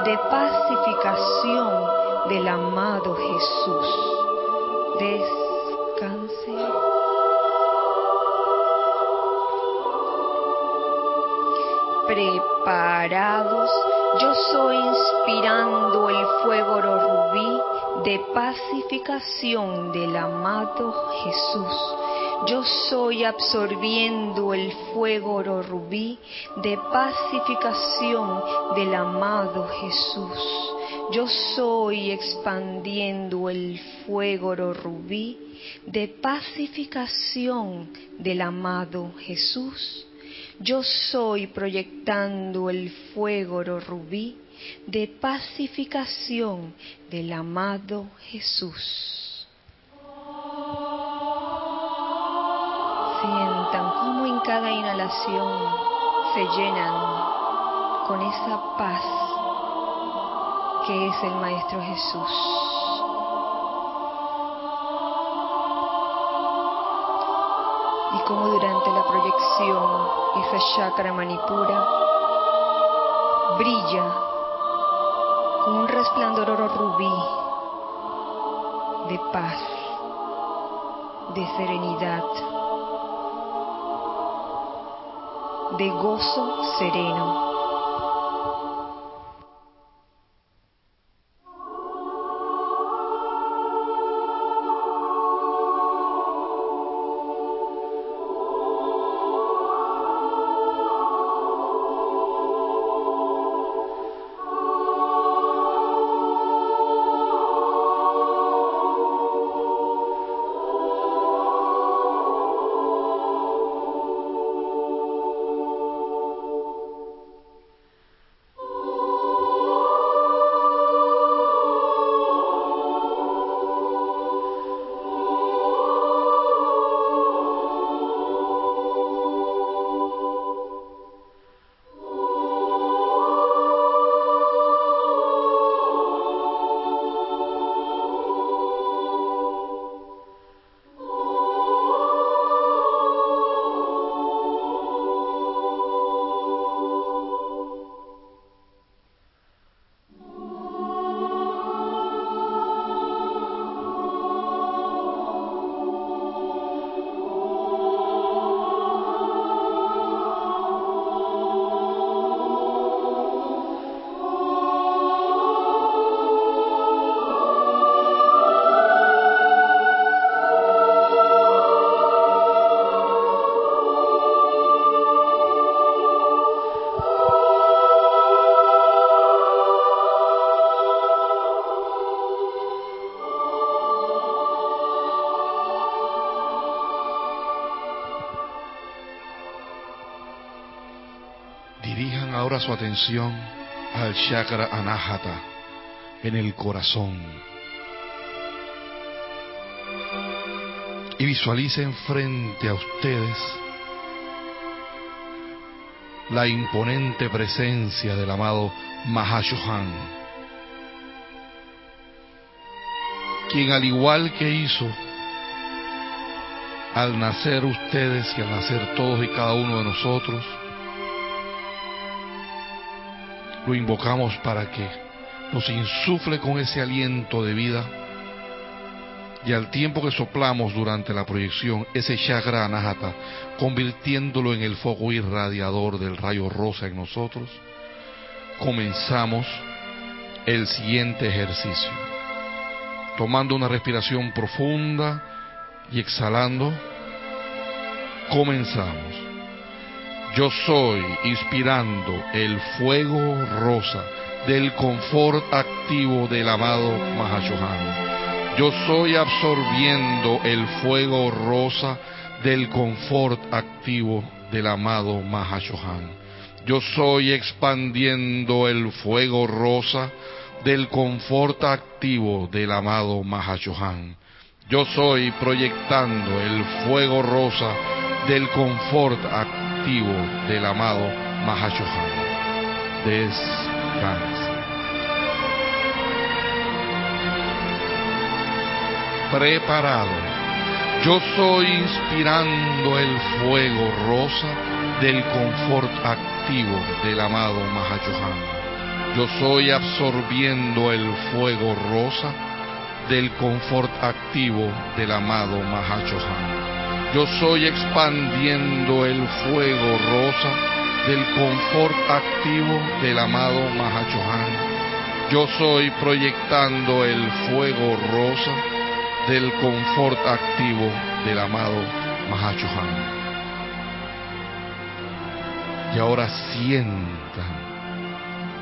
[SPEAKER 6] de pacificación del amado Jesús. Descanse. Preparados, yo soy inspirando el fuego rubí de pacificación del amado Jesús yo soy absorbiendo el fuego oro rubí de pacificación del amado Jesús. Yo soy expandiendo el fuego oro rubí de pacificación del amado Jesús. Yo soy proyectando el fuego oro rubí de pacificación del amado Jesús. Sientan cómo en cada inhalación se llenan con esa paz que es el Maestro Jesús. Y como durante la proyección esa chakra manipura brilla con un resplandor oro rubí de paz, de serenidad, de gozo sereno.
[SPEAKER 5] Su atención al chakra anahata en el corazón. Y visualicen frente a ustedes la imponente presencia del amado Mahashohan, quien al igual que hizo al nacer ustedes y al nacer todos y cada uno de nosotros, lo invocamos para que nos insufle con ese aliento de vida y al tiempo que soplamos durante la proyección ese chakra anahata, convirtiéndolo en el foco irradiador del rayo rosa en nosotros, comenzamos el siguiente ejercicio. Tomando una respiración profunda y exhalando, comenzamos. Yo soy inspirando el fuego rosa del confort activo del amado Mahashohan. Yo soy absorbiendo el fuego rosa del confort activo del amado Mahashohan. Yo soy expandiendo el fuego rosa del confort activo del amado Mahashohan. Yo soy proyectando el fuego rosa del confort activo del amado Mahashohan. Descansa. Preparado. Yo soy inspirando el fuego rosa del confort activo del amado Mahachohan. Yo soy absorbiendo el fuego rosa del confort activo del amado Mahachohan. Yo soy expandiendo el fuego rosa del confort activo del amado Mahachohan. Yo soy proyectando el fuego rosa del confort activo del amado Mahachohan. Y ahora sientan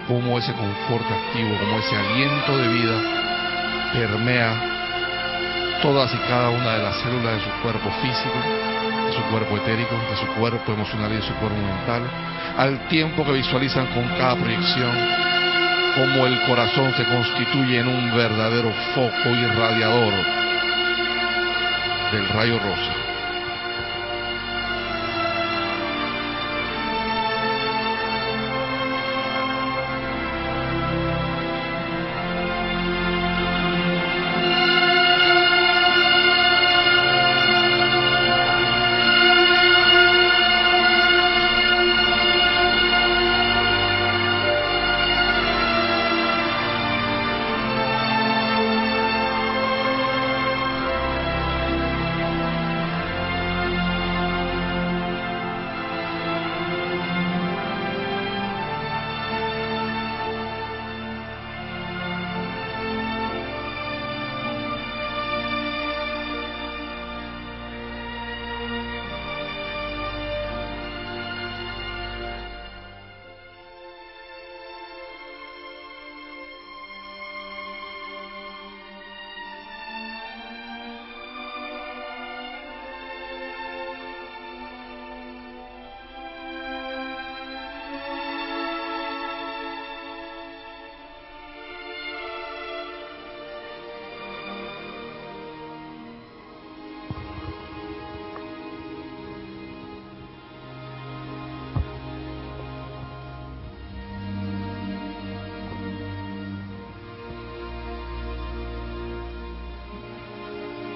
[SPEAKER 5] cómo ese confort activo, como ese aliento de vida permea todas y cada una de las células de su cuerpo físico, de su cuerpo etérico, de su cuerpo emocional y de su cuerpo mental, al tiempo que visualizan con cada proyección cómo el corazón se constituye en un verdadero foco irradiador del rayo rosa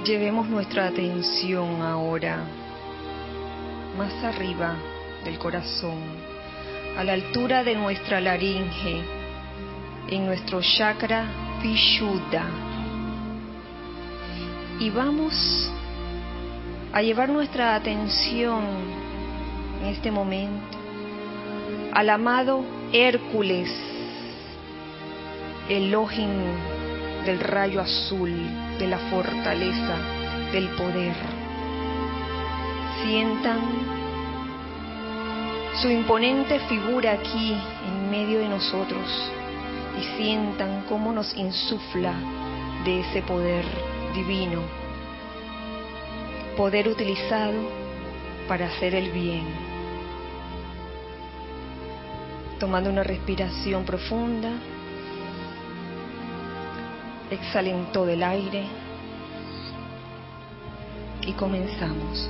[SPEAKER 6] Llevemos nuestra atención ahora más arriba del corazón, a la altura de nuestra laringe, en nuestro chakra Vishuddha. Y vamos a llevar nuestra atención en este momento al amado Hércules, Elohim del rayo azul, de la fortaleza, del poder. Sientan su imponente figura aquí en medio de nosotros y sientan cómo nos insufla de ese poder divino, poder utilizado para hacer el bien. Tomando una respiración profunda, exhalen todo el aire y comenzamos.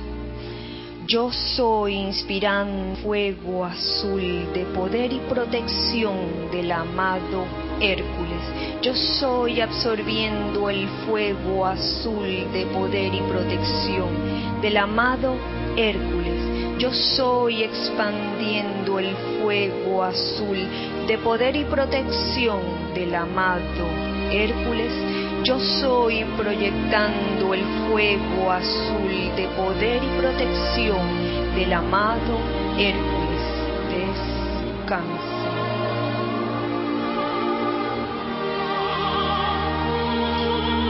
[SPEAKER 6] Yo soy inspirando fuego azul de poder y protección del amado Hércules. Yo soy absorbiendo el fuego azul de poder y protección del amado Hércules. Yo soy expandiendo el fuego azul de poder y protección del amado Hércules. Yo soy proyectando el fuego azul de poder y protección del amado Hércules. Descansa.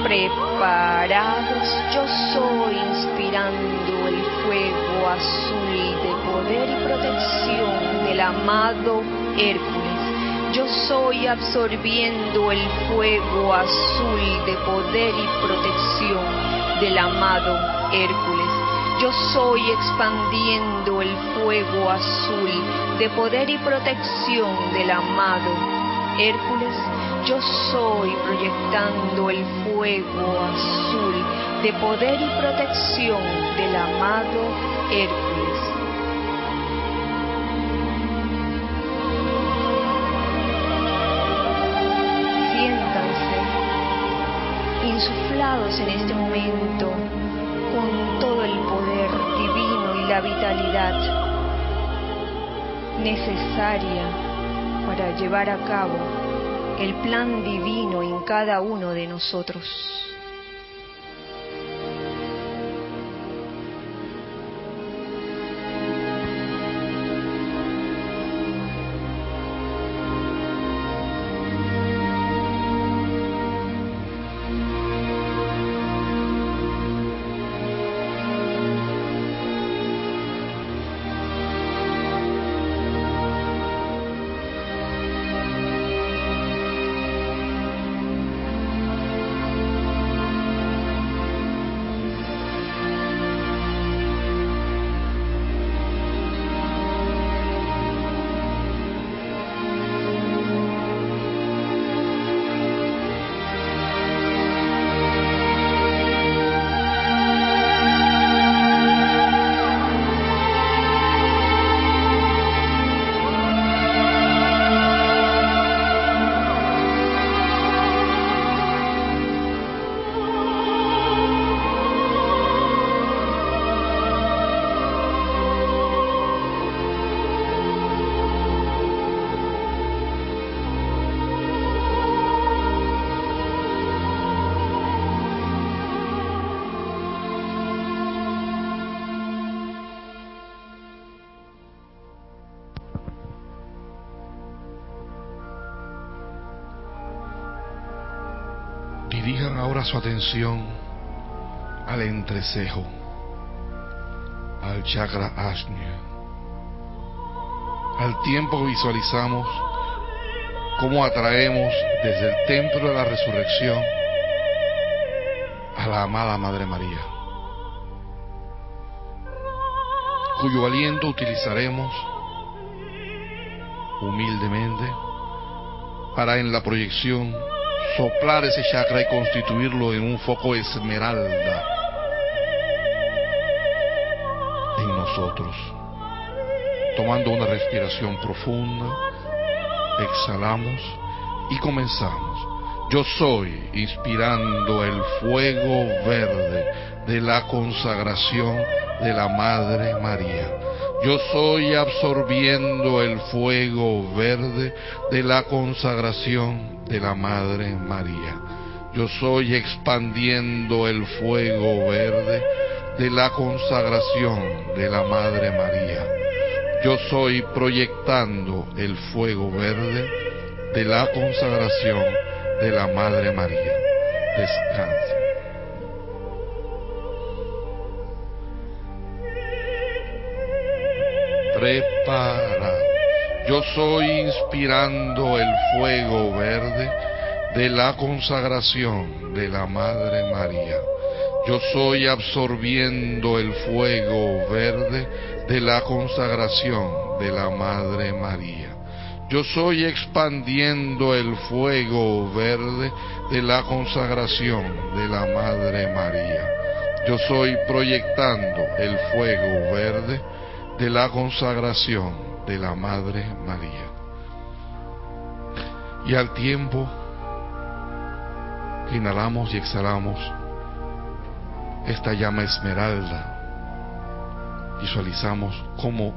[SPEAKER 6] preparados, yo soy inspirando el fuego azul de poder y protección del amado Hércules. Yo soy absorbiendo el fuego azul de poder y protección del amado Hércules. Yo soy expandiendo el fuego azul de poder y protección del amado Hércules yo soy proyectando el fuego azul de poder y protección del amado Hércules. En este momento con todo el poder divino y la vitalidad necesaria para llevar a cabo el plan divino en cada uno de nosotros.
[SPEAKER 5] Dirijan ahora su atención al entrecejo, al chakra Ajna. Al tiempo visualizamos cómo atraemos desde el templo de la resurrección a la amada Madre María, cuyo aliento utilizaremos humildemente para en la proyección soplar ese chakra y constituirlo en un foco esmeralda en nosotros. Tomando una respiración profunda, exhalamos y comenzamos. Yo soy inspirando el fuego verde de la consagración de la Madre María. Yo soy absorbiendo el fuego verde de la consagración de la Madre María. Yo soy expandiendo el fuego verde de la consagración de la Madre María. Yo soy proyectando el fuego verde de la consagración de la Madre María. Descanse. Preparado. Yo soy inspirando el fuego verde de la consagración de la Madre María. Yo soy absorbiendo el fuego verde de la consagración de la Madre María. Yo soy expandiendo el fuego verde de la consagración de la Madre María. Yo soy proyectando el fuego verde de la consagración de la Madre María. Y al tiempo Inhalamos y exhalamos esta llama esmeralda. Visualizamos cómo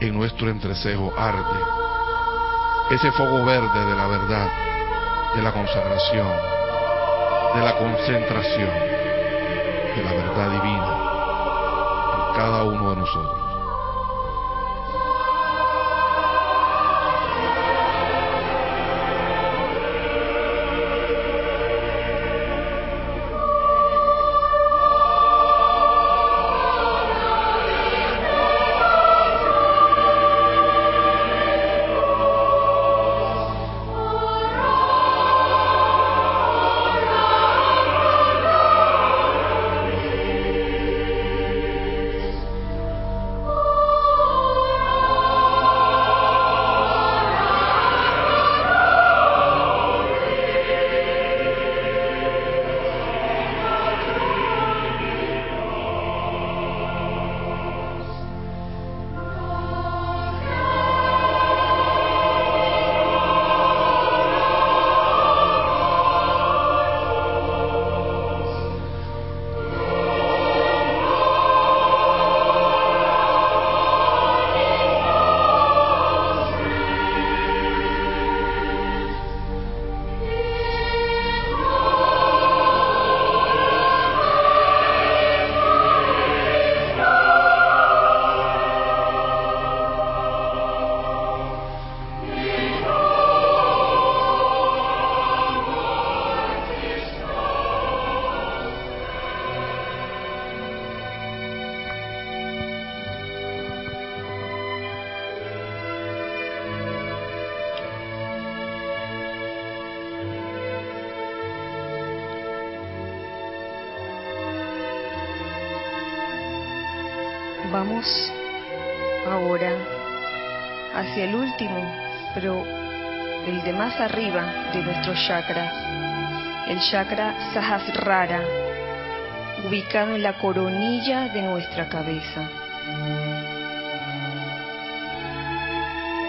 [SPEAKER 5] en nuestro entrecejo arde ese fuego verde de la verdad, de la consagración, de la concentración, de la verdad divina en cada uno de nosotros.
[SPEAKER 6] Vamos ahora hacia el último, pero el de más arriba de nuestros chakras, el chakra Sahasrara, ubicado en la coronilla de nuestra cabeza.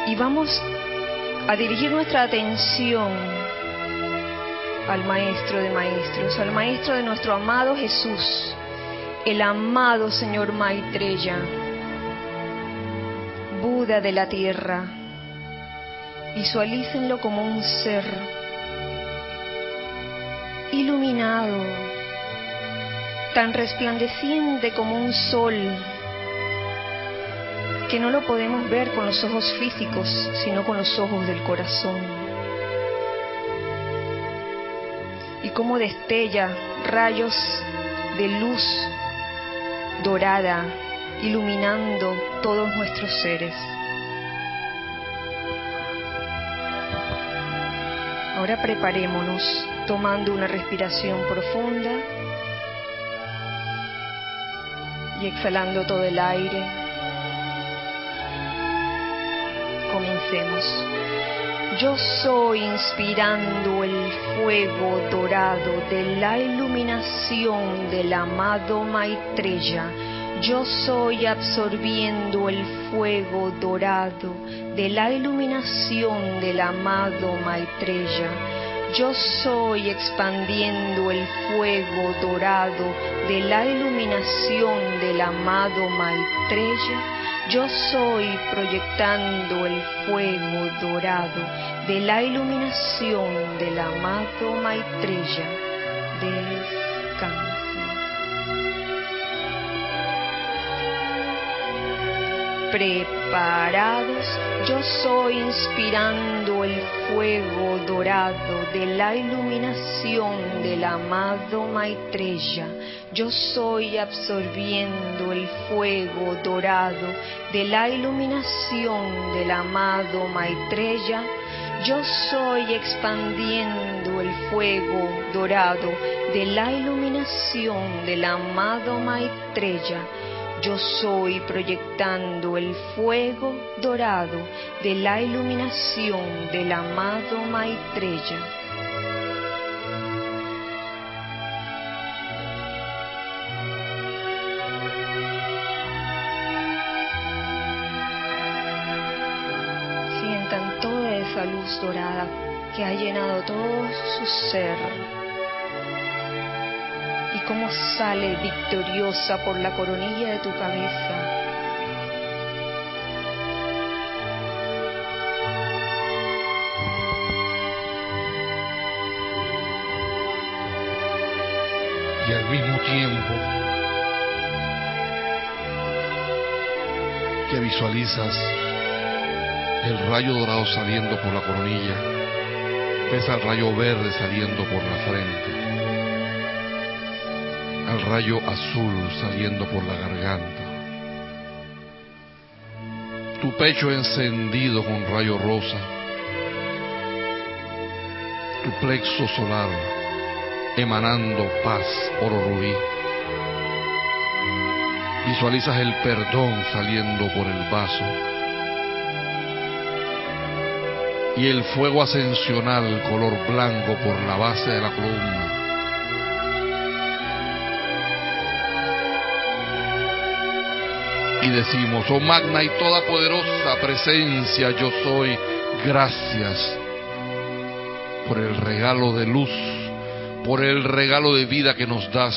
[SPEAKER 6] Y vamos a dirigir nuestra atención al Maestro de Maestros, al Maestro de nuestro amado Jesús, el amado Señor Maitreya, Buda de la tierra. Visualícenlo como un ser iluminado, tan resplandeciente como un sol, que no lo podemos ver con los ojos físicos, sino con los ojos del corazón. Y como destella rayos de luz dorada, iluminando todos nuestros seres. Ahora preparémonos tomando una respiración profunda y exhalando todo el aire. Comencemos. Yo soy inspirando el fuego dorado de la iluminación del amado Maitreya. Yo soy absorbiendo el fuego dorado de la iluminación del amado Maitreya. Yo soy expandiendo el fuego dorado de la iluminación del amado Maitreya. Yo soy proyectando el fuego dorado de la iluminación del amado Maitreya. Descanse. Preparados, yo soy inspirando el fuego dorado de la iluminación del amado Maitreya. Yo soy absorbiendo el fuego dorado de la iluminación del amado Maitreya. Yo soy expandiendo el fuego dorado de la iluminación del amado Maitreya. Yo soy proyectando el fuego dorado de la iluminación del amado Maitreya. Sientan toda esa luz dorada que ha llenado todo su ser cómo sale victoriosa por la coronilla de tu cabeza.
[SPEAKER 5] Y al mismo tiempo que visualizas el rayo dorado saliendo por la coronilla, ves al rayo verde saliendo por la frente, rayo azul saliendo por la garganta, tu pecho encendido con rayo rosa, tu plexo solar emanando paz, oro rubí. Visualizas el perdón saliendo por el vaso. Y el fuego ascensional color blanco por la base de la columna. Y decimos, oh magna y toda poderosa presencia, yo soy, gracias por el regalo de luz, por el regalo de vida que nos das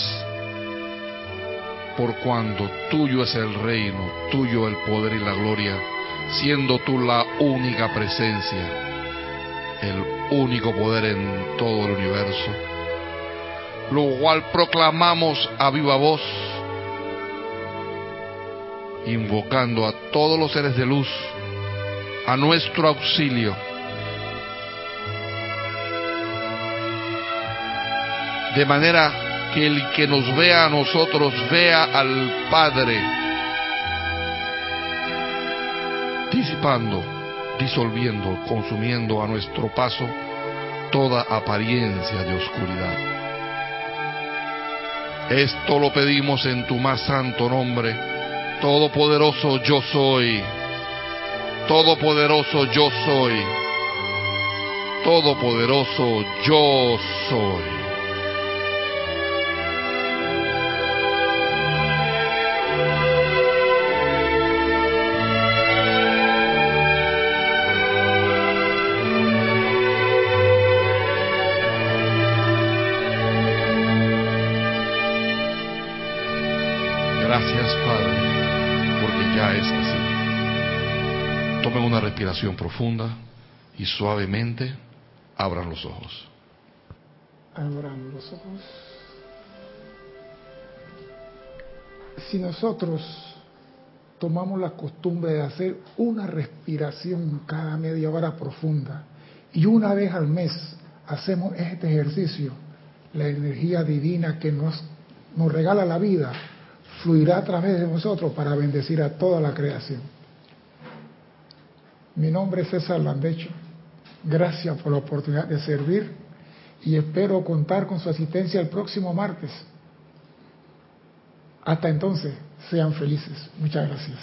[SPEAKER 5] por cuando tuyo es el reino, tuyo el poder y la gloria, siendo tú la única presencia, el único poder en todo el universo, lo cual proclamamos a viva voz, invocando a todos los seres de luz a nuestro auxilio. De manera que el que nos vea a nosotros vea al Padre disipando, disolviendo, consumiendo a nuestro paso toda apariencia de oscuridad. Esto lo pedimos en tu más santo nombre, Todopoderoso yo soy, Todopoderoso yo soy, Todopoderoso yo soy. Respiración profunda y suavemente abran los ojos.
[SPEAKER 1] Abran los ojos. Si nosotros tomamos la costumbre de hacer una respiración cada media hora profunda y una vez al mes hacemos este ejercicio, la energía divina que nos, nos regala la vida fluirá a través de nosotros para bendecir a toda la creación. Mi nombre es César Landecho. Gracias por la oportunidad de servir y espero contar con su asistencia el próximo martes. Hasta entonces, sean felices. Muchas gracias.